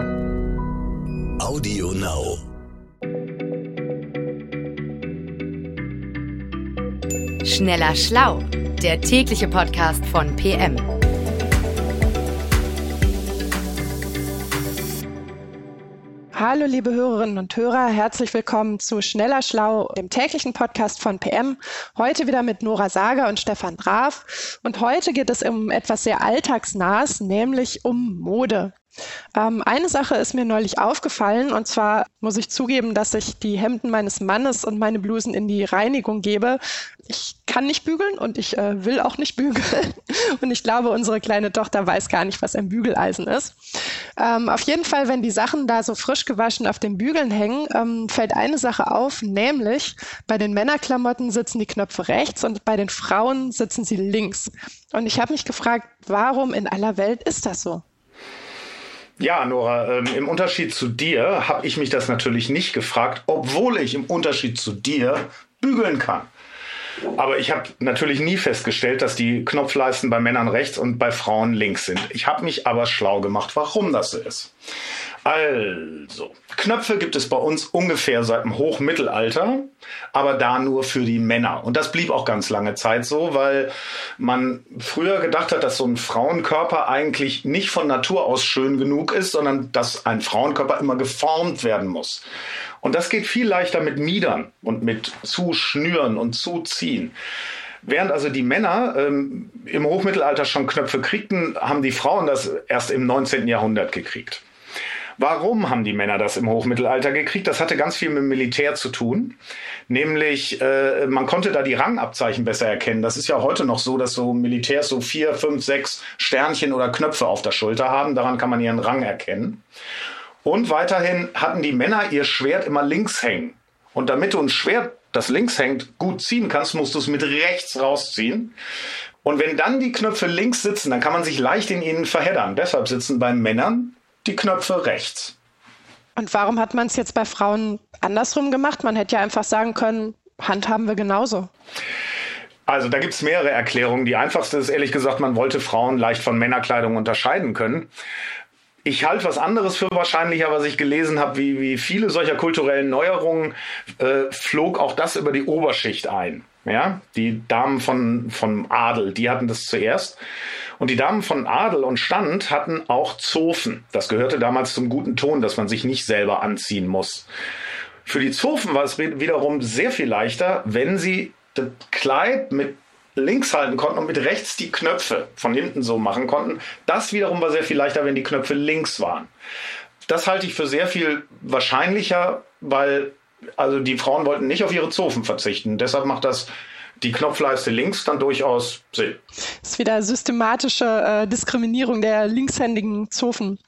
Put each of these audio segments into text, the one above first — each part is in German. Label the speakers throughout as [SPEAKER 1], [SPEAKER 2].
[SPEAKER 1] Audio Now.
[SPEAKER 2] Schneller Schlau, der tägliche Podcast von PM.
[SPEAKER 3] Hallo liebe Hörerinnen und Hörer, herzlich willkommen zu Schneller Schlau, dem täglichen Podcast von PM. Heute wieder mit Nora Sager und Stefan Graf. Und heute geht es um etwas sehr Alltagsnahes, nämlich um Mode. Ähm, eine Sache ist mir neulich aufgefallen und zwar muss ich zugeben, dass ich die Hemden meines Mannes und meine Blusen in die Reinigung gebe. Ich kann nicht bügeln und ich äh, will auch nicht bügeln und ich glaube, unsere kleine Tochter weiß gar nicht, was ein Bügeleisen ist. Ähm, auf jeden Fall, wenn die Sachen da so frisch gewaschen auf den Bügeln hängen, ähm, fällt eine Sache auf, nämlich bei den Männerklamotten sitzen die Knöpfe rechts und bei den Frauen sitzen sie links. Und ich habe mich gefragt, warum in aller Welt ist das so?
[SPEAKER 4] Ja, Nora, ähm, im Unterschied zu dir habe ich mich das natürlich nicht gefragt, obwohl ich im Unterschied zu dir bügeln kann. Aber ich habe natürlich nie festgestellt, dass die Knopfleisten bei Männern rechts und bei Frauen links sind. Ich habe mich aber schlau gemacht, warum das so ist. Also, Knöpfe gibt es bei uns ungefähr seit dem Hochmittelalter, aber da nur für die Männer. Und das blieb auch ganz lange Zeit so, weil man früher gedacht hat, dass so ein Frauenkörper eigentlich nicht von Natur aus schön genug ist, sondern dass ein Frauenkörper immer geformt werden muss. Und das geht viel leichter mit Miedern und mit Zuschnüren und Zuziehen. Während also die Männer ähm, im Hochmittelalter schon Knöpfe kriegten, haben die Frauen das erst im 19. Jahrhundert gekriegt. Warum haben die Männer das im Hochmittelalter gekriegt? Das hatte ganz viel mit Militär zu tun. Nämlich, äh, man konnte da die Rangabzeichen besser erkennen. Das ist ja heute noch so, dass so Militärs so vier, fünf, sechs Sternchen oder Knöpfe auf der Schulter haben. Daran kann man ihren Rang erkennen. Und weiterhin hatten die Männer ihr Schwert immer links hängen. Und damit du ein Schwert, das links hängt, gut ziehen kannst, musst du es mit rechts rausziehen. Und wenn dann die Knöpfe links sitzen, dann kann man sich leicht in ihnen verheddern. Deshalb sitzen bei Männern die Knöpfe rechts.
[SPEAKER 3] Und warum hat man es jetzt bei Frauen andersrum gemacht? Man hätte ja einfach sagen können, handhaben wir genauso.
[SPEAKER 4] Also da gibt es mehrere Erklärungen. Die einfachste ist ehrlich gesagt, man wollte Frauen leicht von Männerkleidung unterscheiden können. Ich halte was anderes für wahrscheinlicher, was ich gelesen habe, wie, wie viele solcher kulturellen Neuerungen äh, flog auch das über die Oberschicht ein. Ja, die Damen von, von Adel, die hatten das zuerst. Und die Damen von Adel und Stand hatten auch Zofen. Das gehörte damals zum guten Ton, dass man sich nicht selber anziehen muss. Für die Zofen war es wiederum sehr viel leichter, wenn sie das Kleid mit links halten konnten und mit rechts die Knöpfe von hinten so machen konnten. Das wiederum war sehr viel leichter, wenn die Knöpfe links waren. Das halte ich für sehr viel wahrscheinlicher, weil also die Frauen wollten nicht auf ihre Zofen verzichten. Deshalb macht das die Knopfleiste links dann durchaus Sinn.
[SPEAKER 3] Das ist wieder systematische äh, Diskriminierung der linkshändigen Zofen.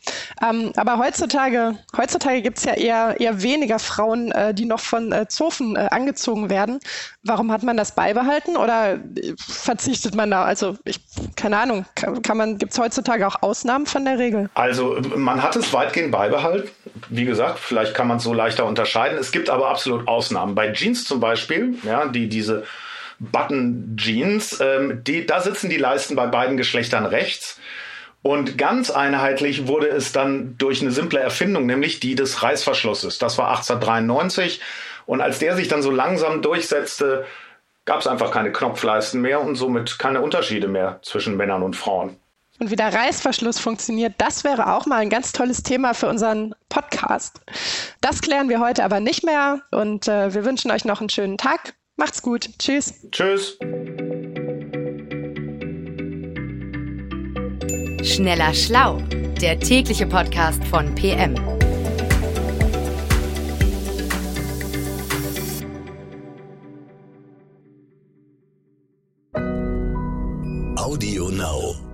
[SPEAKER 3] Ähm, aber heutzutage, heutzutage gibt es ja eher, eher weniger Frauen, äh, die noch von äh, Zofen äh, angezogen werden. Warum hat man das beibehalten oder äh, verzichtet man da? Also ich, keine Ahnung, kann, kann man, gibt es heutzutage auch Ausnahmen von der Regel?
[SPEAKER 4] Also man hat es weitgehend beibehalten. Wie gesagt, vielleicht kann man es so leichter unterscheiden. Es gibt aber absolut Ausnahmen. Bei Jeans zum Beispiel, ja, die diese Button Jeans. Ähm, die, da sitzen die Leisten bei beiden Geschlechtern rechts. Und ganz einheitlich wurde es dann durch eine simple Erfindung, nämlich die des Reißverschlusses. Das war 1893. Und als der sich dann so langsam durchsetzte, gab es einfach keine Knopfleisten mehr und somit keine Unterschiede mehr zwischen Männern und Frauen.
[SPEAKER 3] Und wie der Reißverschluss funktioniert, das wäre auch mal ein ganz tolles Thema für unseren Podcast. Das klären wir heute aber nicht mehr und äh, wir wünschen euch noch einen schönen Tag. Macht's gut. Tschüss.
[SPEAKER 4] Tschüss.
[SPEAKER 2] Schneller Schlau, der tägliche Podcast von PM.
[SPEAKER 1] Audio Now.